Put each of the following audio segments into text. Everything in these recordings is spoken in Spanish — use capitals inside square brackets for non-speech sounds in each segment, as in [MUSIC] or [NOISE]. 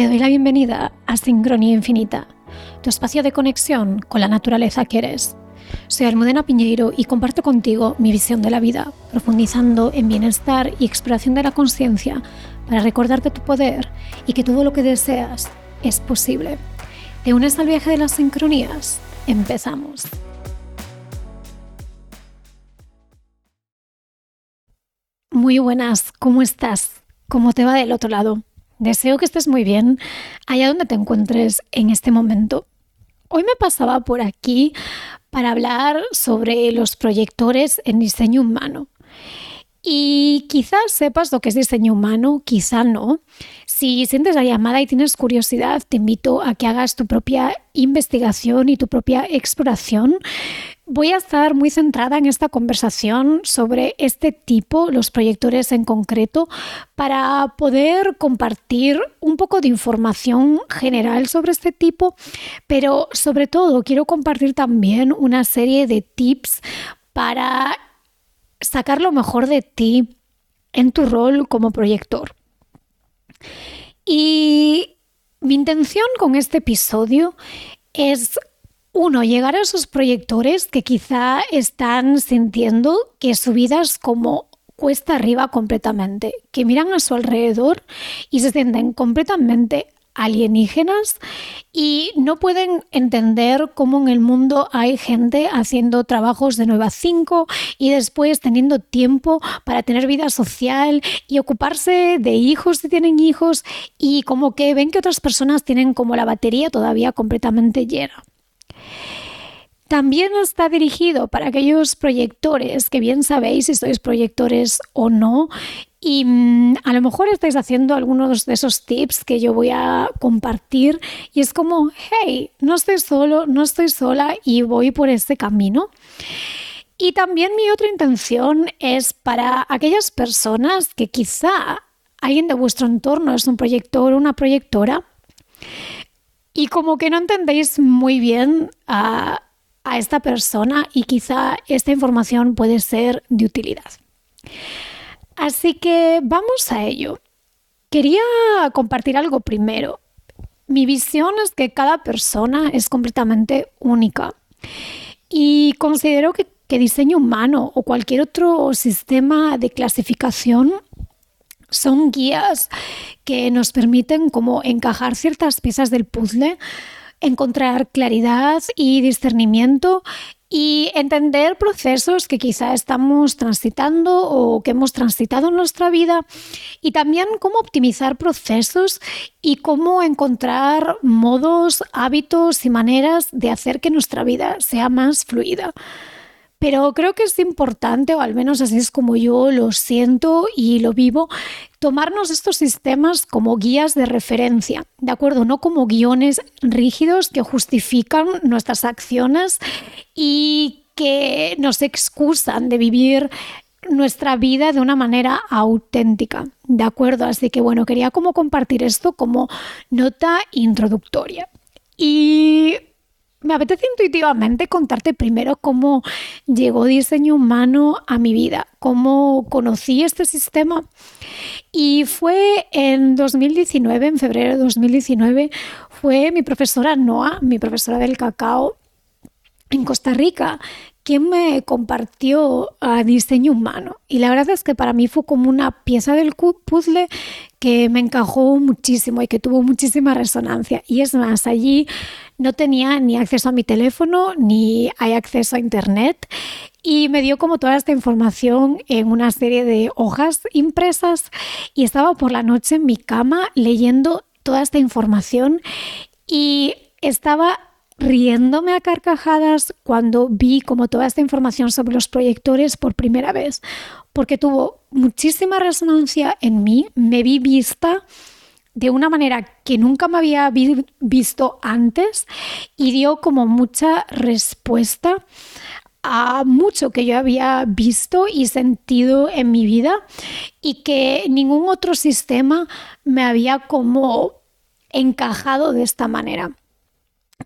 Te doy la bienvenida a Sincronía Infinita, tu espacio de conexión con la naturaleza que eres. Soy Almudena Piñeiro y comparto contigo mi visión de la vida, profundizando en bienestar y exploración de la conciencia para recordarte tu poder y que todo lo que deseas es posible. ¿Te unes al viaje de las sincronías? Empezamos. Muy buenas, ¿cómo estás? ¿Cómo te va del otro lado? Deseo que estés muy bien allá donde te encuentres en este momento. Hoy me pasaba por aquí para hablar sobre los proyectores en diseño humano. Y quizás sepas lo que es diseño humano, quizá no. Si sientes la llamada y tienes curiosidad, te invito a que hagas tu propia investigación y tu propia exploración. Voy a estar muy centrada en esta conversación sobre este tipo, los proyectores en concreto, para poder compartir un poco de información general sobre este tipo, pero sobre todo quiero compartir también una serie de tips para sacar lo mejor de ti en tu rol como proyector. Y mi intención con este episodio es, uno, llegar a esos proyectores que quizá están sintiendo que su vida es como cuesta arriba completamente, que miran a su alrededor y se sienten completamente alienígenas y no pueden entender cómo en el mundo hay gente haciendo trabajos de 9 a 5 y después teniendo tiempo para tener vida social y ocuparse de hijos si tienen hijos y como que ven que otras personas tienen como la batería todavía completamente llena. También está dirigido para aquellos proyectores que bien sabéis si sois proyectores o no y mm, a lo mejor estáis haciendo algunos de esos tips que yo voy a compartir y es como, hey, no estoy solo, no estoy sola y voy por este camino. Y también mi otra intención es para aquellas personas que quizá alguien de vuestro entorno es un proyector o una proyectora y como que no entendéis muy bien a, esta persona y quizá esta información puede ser de utilidad. Así que vamos a ello. Quería compartir algo primero. Mi visión es que cada persona es completamente única y considero que, diseño humano o cualquier otro sistema de clasificación son guías que nos permiten como encajar ciertas piezas del puzzle, encontrar claridad y discernimiento y entender procesos que quizá estamos transitando o que hemos transitado en nuestra vida y también cómo optimizar procesos y cómo encontrar modos, hábitos y maneras de hacer que nuestra vida sea más fluida. Pero creo que es importante, o al menos así es como yo lo siento y lo vivo, tomarnos estos sistemas como guías de referencia, ¿de acuerdo? No como guiones rígidos que justifican nuestras acciones y que nos excusan de vivir nuestra vida de una manera auténtica, ¿de acuerdo? Así que bueno, quería como compartir esto como nota introductoria. Y me apetece intuitivamente contarte primero cómo llegó diseño humano a mi vida, cómo conocí este sistema. Y fue en 2019, en febrero de 2019, fue mi profesora Noa, mi profesora del cacao en Costa Rica, quien me compartió a diseño humano. Y la verdad es que para mí fue como una pieza del puzzle que me encajó muchísimo y que tuvo muchísima resonancia. Y es más, allí no tenía ni acceso a mi teléfono ni hay acceso a internet y me dio como toda esta información en una serie de hojas impresas y estaba por la noche en mi cama leyendo toda esta información y estaba riéndome a carcajadas cuando vi como toda esta información sobre los proyectores por primera vez, porque tuvo muchísima resonancia en mí, me vi vista de una manera que nunca me había visto antes y dio como mucha respuesta a mucho que yo había visto y sentido en mi vida y que ningún otro sistema me había como encajado de esta manera.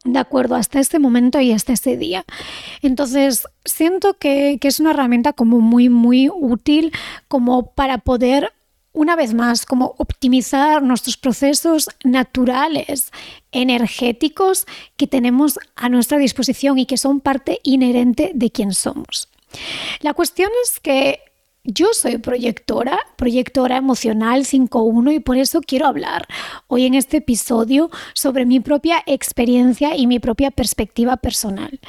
De acuerdo, hasta este momento y hasta ese día. Entonces, siento que, que es una herramienta como muy, muy útil como para poder una vez más, como optimizar nuestros procesos naturales, energéticos que tenemos a nuestra disposición y que son parte inherente de quién somos. La cuestión es que yo soy proyectora, proyectora emocional 5.1 y por eso quiero hablar hoy en este episodio sobre mi propia experiencia y mi propia perspectiva personal.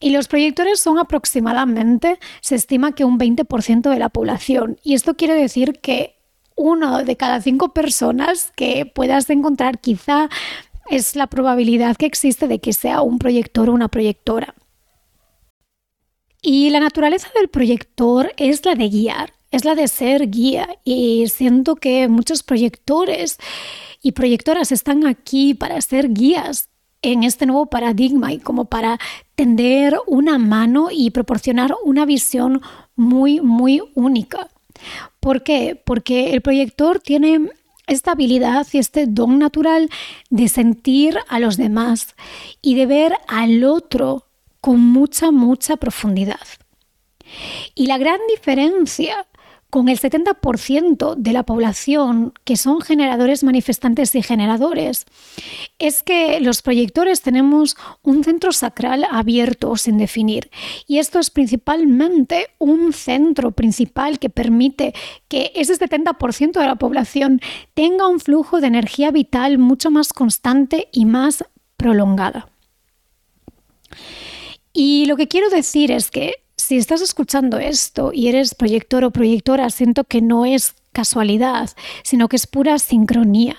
Y los proyectores son aproximadamente, se estima que un 20% de la población. Y esto quiere decir que uno de cada cinco personas que puedas encontrar quizá es la probabilidad que existe de que sea un proyector o una proyectora. Y la naturaleza del proyector es la de guiar, es la de ser guía. Y siento que muchos proyectores y proyectoras están aquí para ser guías en este nuevo paradigma y como para tender una mano y proporcionar una visión muy, muy única. ¿Por qué? Porque el proyector tiene esta habilidad y este don natural de sentir a los demás y de ver al otro con mucha, mucha profundidad. Y la gran diferencia con el 70% de la población que son generadores manifestantes y generadores, es que los proyectores tenemos un centro sacral abierto sin definir. Y esto es principalmente un centro principal que permite que ese 70% de la población tenga un flujo de energía vital mucho más constante y más prolongada. Y lo que quiero decir es que si estás escuchando esto y eres proyector o proyectora, siento que no es casualidad, sino que es pura sincronía.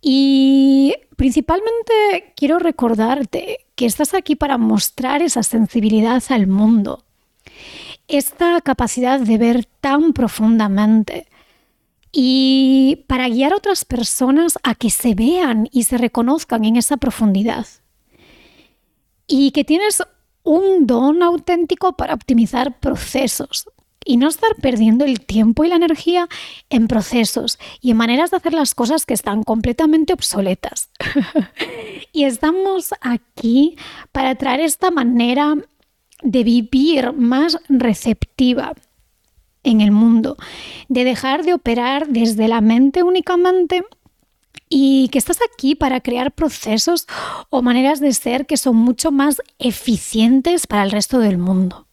Y principalmente quiero recordarte que estás aquí para mostrar esa sensibilidad al mundo, esta capacidad de ver tan profundamente y para guiar a otras personas a que se vean y se reconozcan en esa profundidad. Y que tienes un don auténtico para optimizar procesos y no estar perdiendo el tiempo y la energía en procesos y en maneras de hacer las cosas que están completamente obsoletas. [LAUGHS] y estamos aquí para traer esta manera de vivir más receptiva en el mundo, de dejar de operar desde la mente únicamente y que estás aquí para crear procesos o maneras de ser que son mucho más eficientes para el resto del mundo.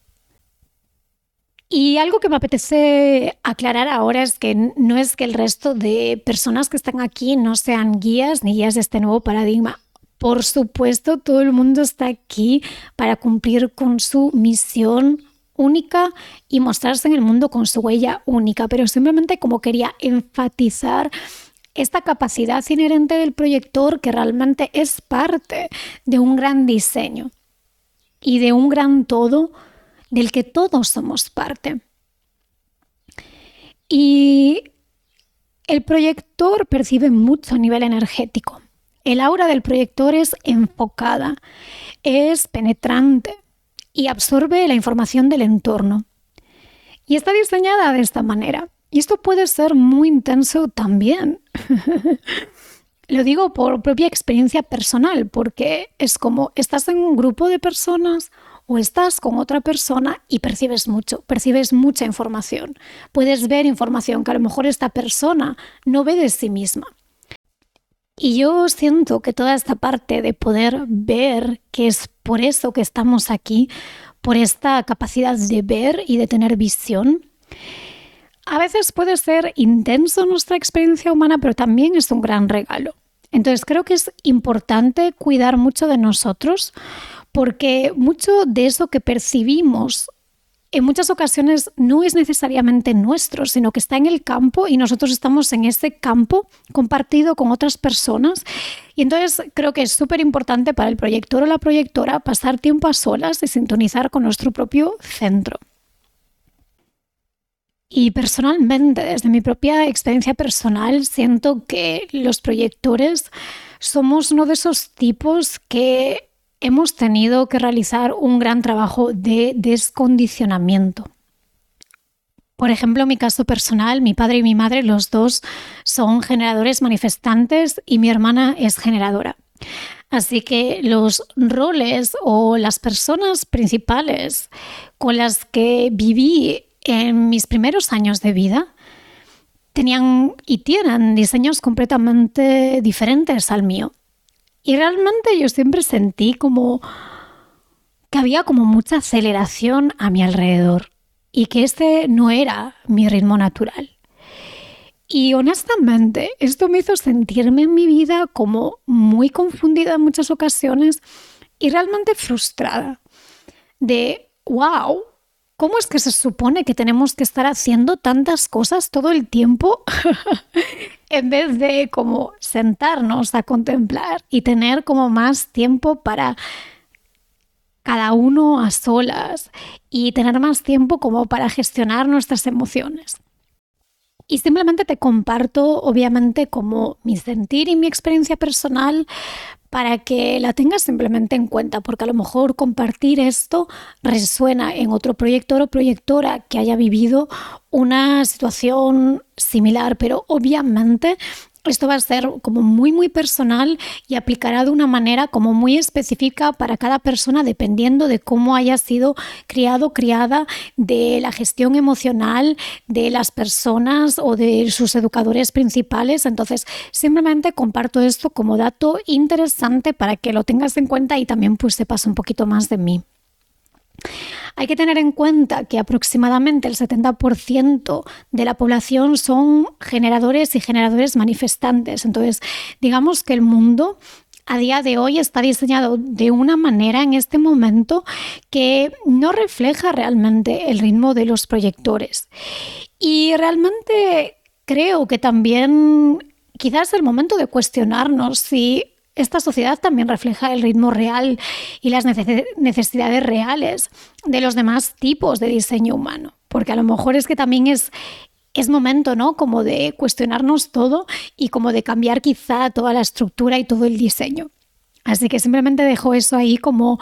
Y algo que me apetece aclarar ahora es que no es que el resto de personas que están aquí no sean guías ni guías de este nuevo paradigma. Por supuesto, todo el mundo está aquí para cumplir con su misión única y mostrarse en el mundo con su huella única, pero simplemente como quería enfatizar esta capacidad inherente del proyector que realmente es parte de un gran diseño y de un gran todo del que todos somos parte. Y el proyector percibe mucho a nivel energético. El aura del proyector es enfocada, es penetrante y absorbe la información del entorno. Y está diseñada de esta manera. Y esto puede ser muy intenso también. [LAUGHS] Lo digo por propia experiencia personal, porque es como estás en un grupo de personas o estás con otra persona y percibes mucho, percibes mucha información. Puedes ver información que a lo mejor esta persona no ve de sí misma. Y yo siento que toda esta parte de poder ver, que es por eso que estamos aquí, por esta capacidad de ver y de tener visión, a veces puede ser intenso nuestra experiencia humana, pero también es un gran regalo. Entonces creo que es importante cuidar mucho de nosotros porque mucho de eso que percibimos en muchas ocasiones no es necesariamente nuestro, sino que está en el campo y nosotros estamos en ese campo compartido con otras personas. Y entonces creo que es súper importante para el proyector o la proyectora pasar tiempo a solas y sintonizar con nuestro propio centro. Y personalmente, desde mi propia experiencia personal, siento que los proyectores somos uno de esos tipos que hemos tenido que realizar un gran trabajo de descondicionamiento. Por ejemplo, en mi caso personal, mi padre y mi madre, los dos son generadores manifestantes y mi hermana es generadora. Así que los roles o las personas principales con las que viví en mis primeros años de vida tenían y tienen diseños completamente diferentes al mío. Y realmente yo siempre sentí como que había como mucha aceleración a mi alrededor y que este no era mi ritmo natural. Y honestamente, esto me hizo sentirme en mi vida como muy confundida en muchas ocasiones y realmente frustrada. De, wow, ¿cómo es que se supone que tenemos que estar haciendo tantas cosas todo el tiempo [LAUGHS] en vez de como sentarnos a contemplar y tener como más tiempo para cada uno a solas y tener más tiempo como para gestionar nuestras emociones? Y simplemente te comparto, obviamente, como mi sentir y mi experiencia personal para que la tengas simplemente en cuenta, porque a lo mejor compartir esto resuena en otro proyector o proyectora que haya vivido una situación similar, pero obviamente esto va a ser como muy muy personal y aplicará de una manera como muy específica para cada persona dependiendo de cómo haya sido criado criada de la gestión emocional de las personas o de sus educadores principales. Entonces simplemente comparto esto como dato interesante para que lo tengas en cuenta y también pues sepas un poquito más de mí hay que tener en cuenta que aproximadamente el 70% de la población son generadores y generadores manifestantes. Entonces, digamos que el mundo a día de hoy está diseñado de una manera en este momento que no refleja realmente el ritmo de los proyectores. Y realmente creo que también quizás es el momento de cuestionarnos si esta sociedad también refleja el ritmo real y las necesidades reales de los demás tipos de diseño humano. Porque a lo mejor es que también es, es momento, ¿no? Como de cuestionarnos todo y como de cambiar quizá toda la estructura y todo el diseño. Así que simplemente dejo eso ahí como,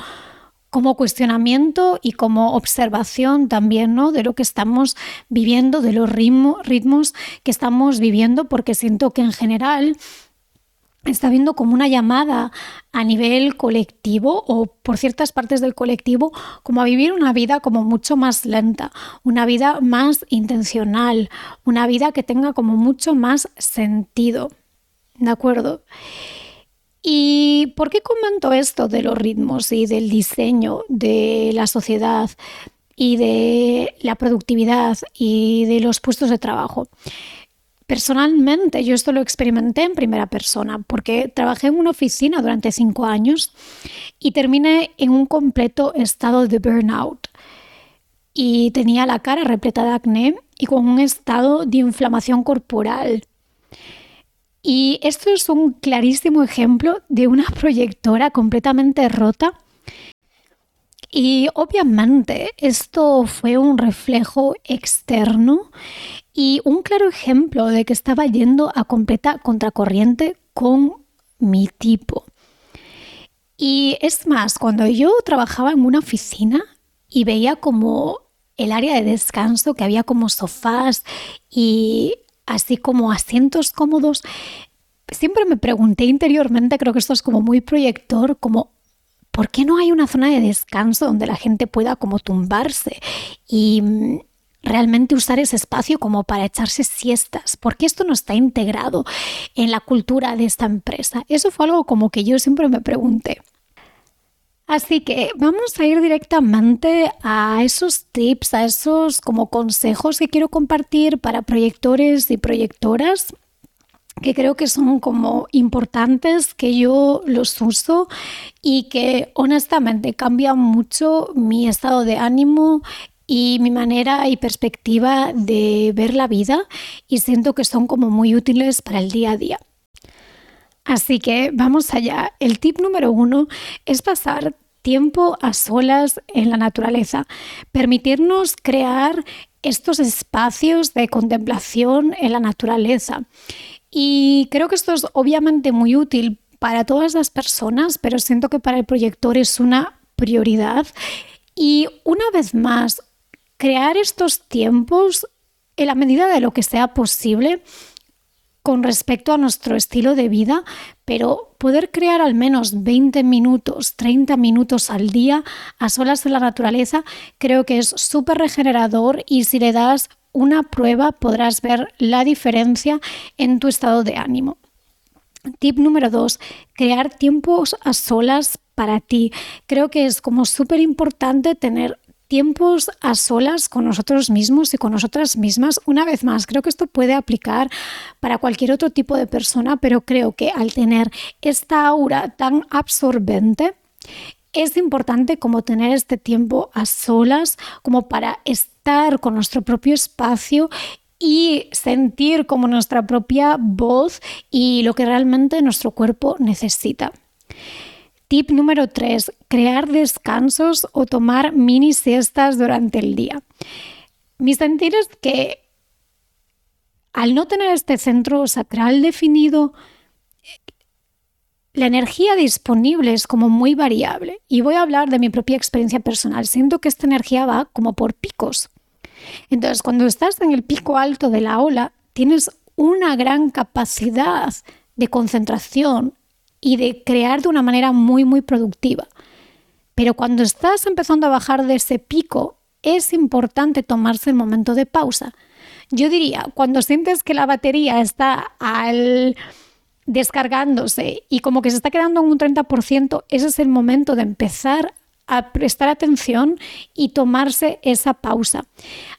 como cuestionamiento y como observación también, ¿no? De lo que estamos viviendo, de los ritmos que estamos viviendo, porque siento que en general está viendo como una llamada a nivel colectivo o por ciertas partes del colectivo como a vivir una vida como mucho más lenta, una vida más intencional, una vida que tenga como mucho más sentido. ¿De acuerdo? ¿Y por qué comento esto de los ritmos y del diseño de la sociedad y de la productividad y de los puestos de trabajo? Personalmente, yo esto lo experimenté en primera persona porque trabajé en una oficina durante cinco años y terminé en un completo estado de burnout. Y tenía la cara repleta de acné y con un estado de inflamación corporal. Y esto es un clarísimo ejemplo de una proyectora completamente rota. Y obviamente esto fue un reflejo externo y un claro ejemplo de que estaba yendo a completa contracorriente con mi tipo. Y es más, cuando yo trabajaba en una oficina y veía como el área de descanso, que había como sofás y así como asientos cómodos, siempre me pregunté interiormente, creo que esto es como muy proyector, como ¿por qué no hay una zona de descanso donde la gente pueda como tumbarse y mm, realmente usar ese espacio como para echarse siestas, porque esto no está integrado en la cultura de esta empresa. Eso fue algo como que yo siempre me pregunté. Así que vamos a ir directamente a esos tips, a esos como consejos que quiero compartir para proyectores y proyectoras que creo que son como importantes, que yo los uso y que honestamente cambian mucho mi estado de ánimo y mi manera y perspectiva de ver la vida y siento que son como muy útiles para el día a día. Así que vamos allá. El tip número uno es pasar tiempo a solas en la naturaleza, permitirnos crear estos espacios de contemplación en la naturaleza. Y creo que esto es obviamente muy útil para todas las personas, pero siento que para el proyector es una prioridad. Y una vez más, crear estos tiempos en la medida de lo que sea posible con respecto a nuestro estilo de vida, pero poder crear al menos 20 minutos, 30 minutos al día a solas en la naturaleza, creo que es súper regenerador y si le das una prueba podrás ver la diferencia en tu estado de ánimo. Tip número dos, crear tiempos a solas para ti. Creo que es como súper importante tener tiempos a solas con nosotros mismos y con nosotras mismas. Una vez más, creo que esto puede aplicar para cualquier otro tipo de persona, pero creo que al tener esta aura tan absorbente, es importante como tener este tiempo a solas, como para estar con nuestro propio espacio y sentir como nuestra propia voz y lo que realmente nuestro cuerpo necesita. Tip número 3. Crear descansos o tomar mini siestas durante el día. Mi sentir es que al no tener este centro sacral definido, la energía disponible es como muy variable. Y voy a hablar de mi propia experiencia personal. Siento que esta energía va como por picos. Entonces, cuando estás en el pico alto de la ola, tienes una gran capacidad de concentración y de crear de una manera muy, muy productiva. Pero cuando estás empezando a bajar de ese pico, es importante tomarse el momento de pausa. Yo diría, cuando sientes que la batería está al descargándose y como que se está quedando en un 30%, ese es el momento de empezar a prestar atención y tomarse esa pausa.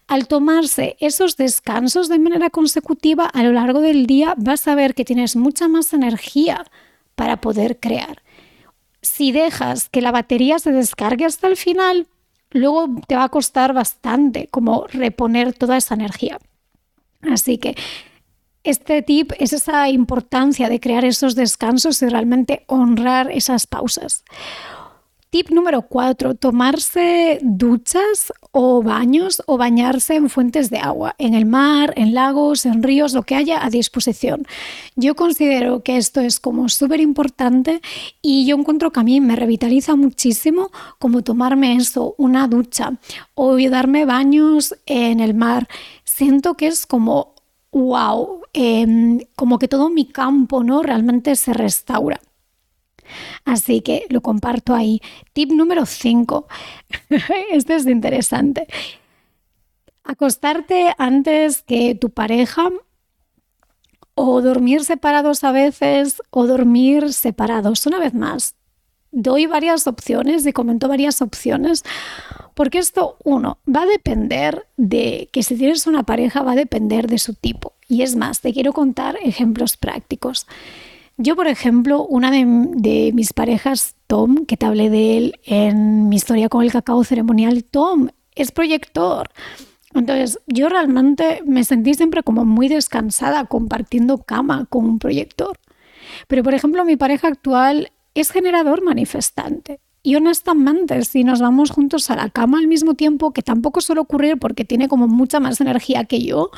Al tomarse esos descansos de manera consecutiva a lo largo del día, vas a ver que tienes mucha más energía para poder crear. Si dejas que la batería se descargue hasta el final, luego te va a costar bastante como reponer toda esa energía. Así que este tip es esa importancia de crear esos descansos y realmente honrar esas pausas. Tip número 4, tomarse duchas o baños o bañarse en fuentes de agua, en el mar, en lagos, en ríos, lo que haya a disposición. Yo considero que esto es como súper importante y yo encuentro que a mí me revitaliza muchísimo como tomarme eso, una ducha o darme baños en el mar. Siento que es como wow, em, como que todo mi campo ¿no? realmente se restaura. Así que lo comparto ahí. Tip número 5. [LAUGHS] este es interesante. Acostarte antes que tu pareja o dormir separados a veces o dormir separados. Una vez más, doy varias opciones y comento varias opciones porque esto, uno, va a depender de que si tienes una pareja, va a depender de su tipo. Y es más, te quiero contar ejemplos prácticos. Yo, por ejemplo, una de, mis parejas, Tom, que te hablé de él en mi historia con el cacao ceremonial, Tom es proyector. Entonces, yo realmente me sentí siempre como muy descansada compartiendo cama con un proyector. Pero, por ejemplo, mi pareja actual es generador manifestante. Y honestamente, si nos vamos juntos a la cama al mismo tiempo, que tampoco suele ocurrir porque tiene como mucha más energía que yo,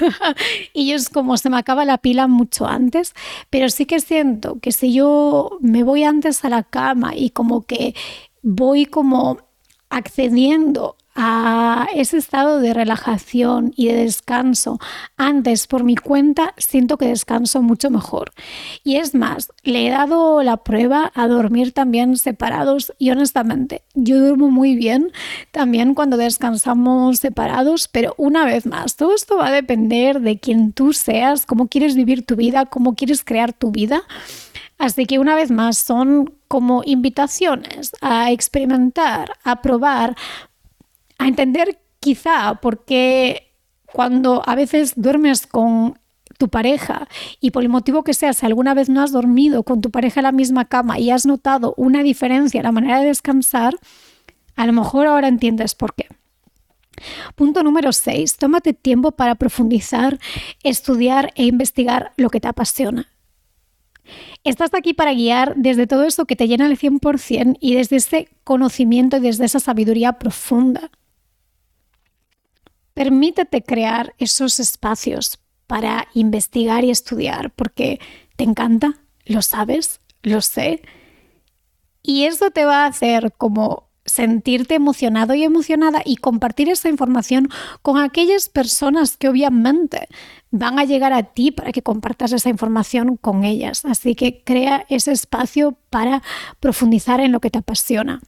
[LAUGHS] y es como se me acaba la pila mucho antes, pero sí que siento que si yo me voy antes a la cama y como que voy como accediendo a ese estado de relajación y de descanso antes por mi cuenta, siento que descanso mucho mejor. Y es más, le he dado la prueba a dormir también separados y honestamente, yo duermo muy bien también cuando descansamos separados, pero una vez más, todo esto va a depender de quién tú seas, cómo quieres vivir tu vida, cómo quieres crear tu vida. Así que una vez más son como invitaciones a experimentar, a probar, a entender quizá por qué cuando a veces duermes con tu pareja y por el motivo que sea, si alguna vez no has dormido con tu pareja en la misma cama y has notado una diferencia en la manera de descansar, a lo mejor ahora entiendes por qué. Punto número 6. Tómate tiempo para profundizar, estudiar e investigar lo que te apasiona. Estás aquí para guiar desde todo eso que te llena al 100% y desde ese conocimiento y desde esa sabiduría profunda. Permítete crear esos espacios para investigar y estudiar porque te encanta, lo sabes, lo sé. Y eso te va a hacer como sentirte emocionado y emocionada y compartir esa información con aquellas personas que obviamente van a llegar a ti para que compartas esa información con ellas. Así que crea ese espacio para profundizar en lo que te apasiona.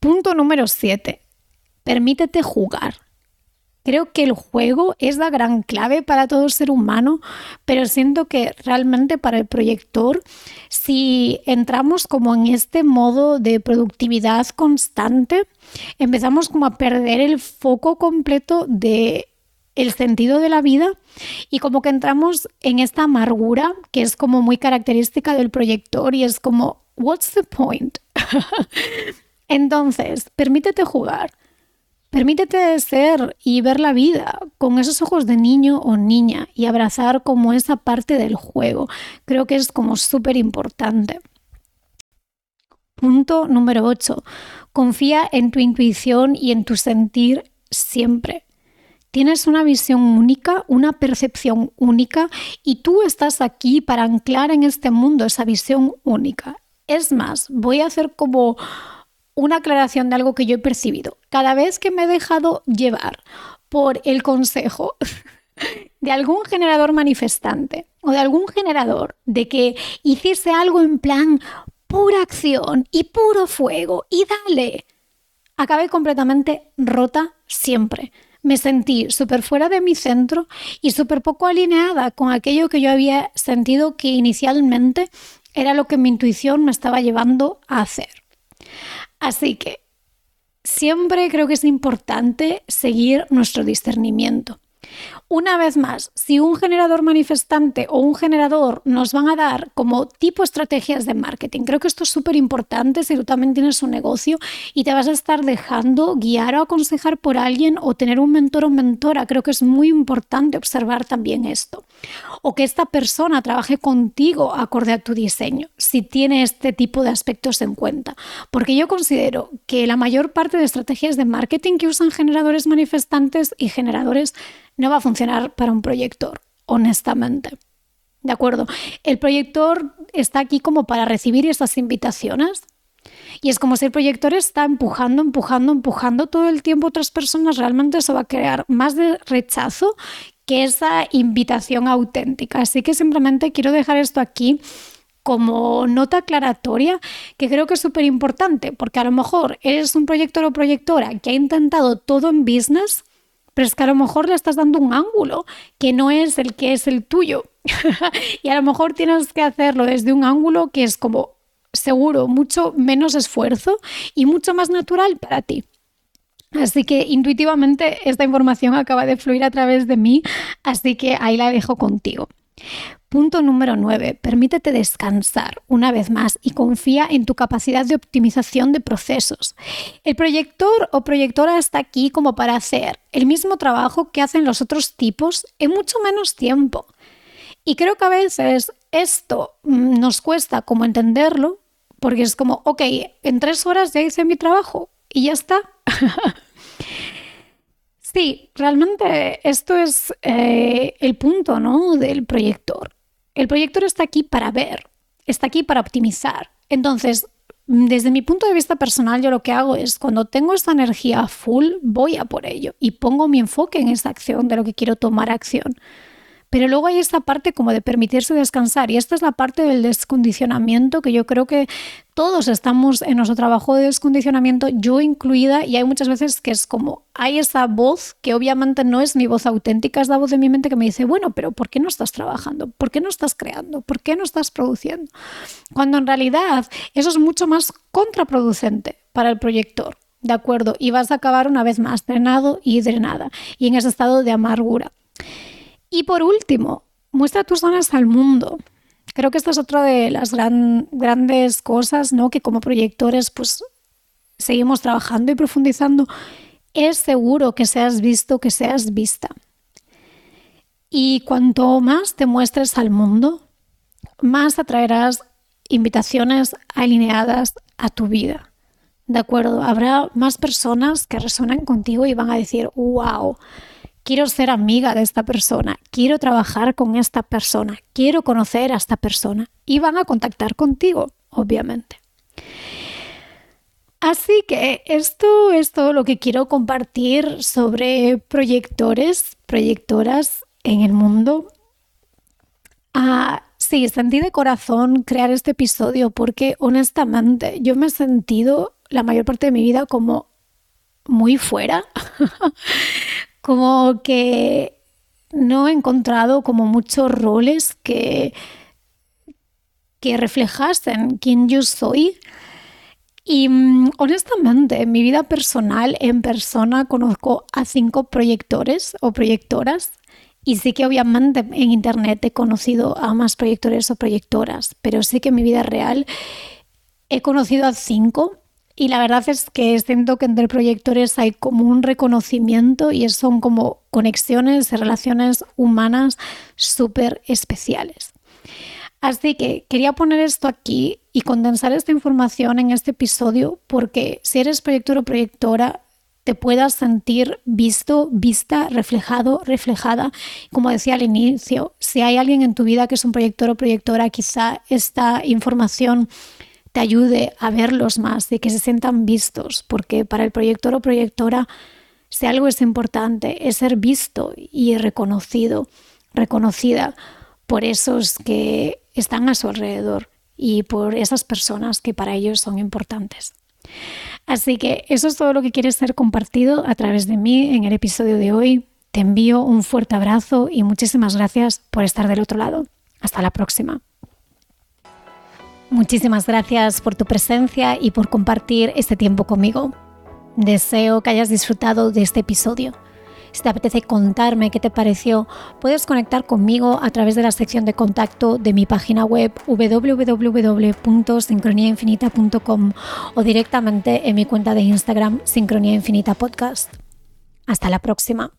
Punto número 7. Permítete jugar. Creo que el juego es la gran clave para todo ser humano, pero siento que realmente para el proyector, si entramos como en este modo de productividad constante, empezamos como a perder el foco completo de el sentido de la vida y como que entramos en esta amargura que es como muy característica del proyector y es como, what's the point? [LAUGHS] Entonces, permítete jugar, permítete ser y ver la vida con esos ojos de niño o niña y abrazar como esa parte del juego. Creo que es como súper importante. Punto número 8. Confía en tu intuición y en tu sentir siempre. Tienes una visión única, una percepción única y tú estás aquí para anclar en este mundo esa visión única. Es más, voy a hacer como una aclaración de algo que yo he percibido. Cada vez que me he dejado llevar por el consejo [LAUGHS] de algún generador manifestante o de algún generador de que hiciese algo en plan pura acción y puro fuego y dale, acabé completamente rota siempre. Me sentí súper fuera de mi centro y súper poco alineada con aquello que yo había sentido que inicialmente era lo que mi intuición me estaba llevando a hacer. Así que siempre creo que es importante seguir nuestro discernimiento. Una vez más, si un generador manifestante o un generador nos van a dar como tipo estrategias de marketing, creo que esto es súper importante si tú también tienes un negocio y te vas a estar dejando guiar o aconsejar por alguien o tener un mentor o mentora, creo que es muy importante observar también esto. O que esta persona trabaje contigo acorde a tu diseño, si tiene este tipo de aspectos en cuenta. Porque yo considero que la mayor parte de estrategias de marketing que usan generadores manifestantes y generadores no va a funcionar para un proyector, honestamente. ¿De acuerdo? El proyector está aquí como para recibir esas invitaciones. Y es como si el proyector está empujando, empujando, empujando todo el tiempo a otras personas, realmente eso va a crear más de rechazo que esa invitación auténtica. Así que simplemente quiero dejar esto aquí como nota aclaratoria que creo que es súper importante, porque a lo mejor eres un proyector o proyectora que ha intentado todo en business pero es que a lo mejor le estás dando un ángulo que no es el que es el tuyo. [LAUGHS] y a lo mejor tienes que hacerlo desde un ángulo que es como seguro, mucho menos esfuerzo y mucho más natural para ti. Así que intuitivamente esta información acaba de fluir a través de mí, así que ahí la dejo contigo. Punto número 9. Permítete descansar una vez más y confía en tu capacidad de optimización de procesos. El proyector o proyectora está aquí como para hacer el mismo trabajo que hacen los otros tipos en mucho menos tiempo. Y creo que a veces esto mm, nos cuesta como entenderlo, porque es como, ok, en tres horas ya hice mi trabajo y ya está. [LAUGHS] sí, realmente esto es eh, el punto ¿no? del proyector. El proyector está aquí para ver, está aquí para optimizar. Entonces, desde mi punto de vista personal, yo lo que hago es cuando tengo esta energía full, voy a por ello y pongo mi enfoque en esa acción de lo que quiero tomar acción. Pero luego hay esta parte como de permitirse descansar y esta es la parte del descondicionamiento que yo creo que todos estamos en nuestro trabajo de descondicionamiento, yo incluida, y hay muchas veces que es como, hay esa voz que obviamente no es mi voz auténtica, es la voz de mi mente que me dice, bueno, pero ¿por qué no estás trabajando? ¿Por qué no estás creando? ¿Por qué no estás produciendo? Cuando en realidad eso es mucho más contraproducente para el proyector. ¿De acuerdo? Y vas a acabar una vez más drenado y drenada y en ese estado de amargura. Y por último, muestra tus dones al mundo. Creo que esta es otra de las grandes cosas, ¿no? Que como proyectores, pues seguimos trabajando y profundizando. Es seguro que seas visto, que seas vista. Y cuanto más te muestres al mundo, más atraerás invitaciones alineadas a tu vida. ¿De acuerdo? Habrá más personas que resuenan contigo y van a decir, wow, quiero ser amiga de esta persona, quiero trabajar con esta persona, quiero conocer a esta persona y van a contactar contigo, obviamente. Así que esto es todo lo que quiero compartir sobre proyectores, proyectoras en el mundo. Ah, sí, sentí de corazón crear este episodio porque honestamente yo me he sentido la mayor parte de mi vida como muy fuera [LAUGHS] como que no he encontrado como muchos roles que, que reflejasen quién yo soy. Y mm, honestamente, en mi vida personal, en persona, conozco a cinco proyectores o proyectoras. Y sí que obviamente en internet he conocido a más proyectores o proyectoras, pero sí que en mi vida real he conocido a cinco y la verdad es que siento que entre proyectores hay como un reconocimiento y son como conexiones y relaciones humanas súper especiales. Así que quería poner esto aquí y condensar esta información en este episodio porque si eres proyector o proyectora, te puedas sentir visto, vista, reflejado, reflejada. Como decía al inicio, si hay alguien en tu vida que es un proyector o proyectora, quizá esta información te ayude a verlos más y que se sientan vistos, porque para el proyector o proyectora, si algo es importante, es ser visto y reconocido, reconocida por esos que están a su alrededor y por esas personas que para ellos son importantes. Así que eso es todo lo que quiere ser compartido a través de mí en el episodio de hoy. Te envío un fuerte abrazo y muchísimas gracias por estar del otro lado. Hasta la próxima. Muchísimas gracias por tu presencia y por compartir este tiempo conmigo. Deseo que hayas disfrutado de este episodio. Si te apetece contarme qué te pareció, puedes conectar conmigo a través de la sección de contacto de mi página web www.sincroniainfinita.com o directamente en mi cuenta de Instagram Sincronía Infinita Podcast. Hasta la próxima.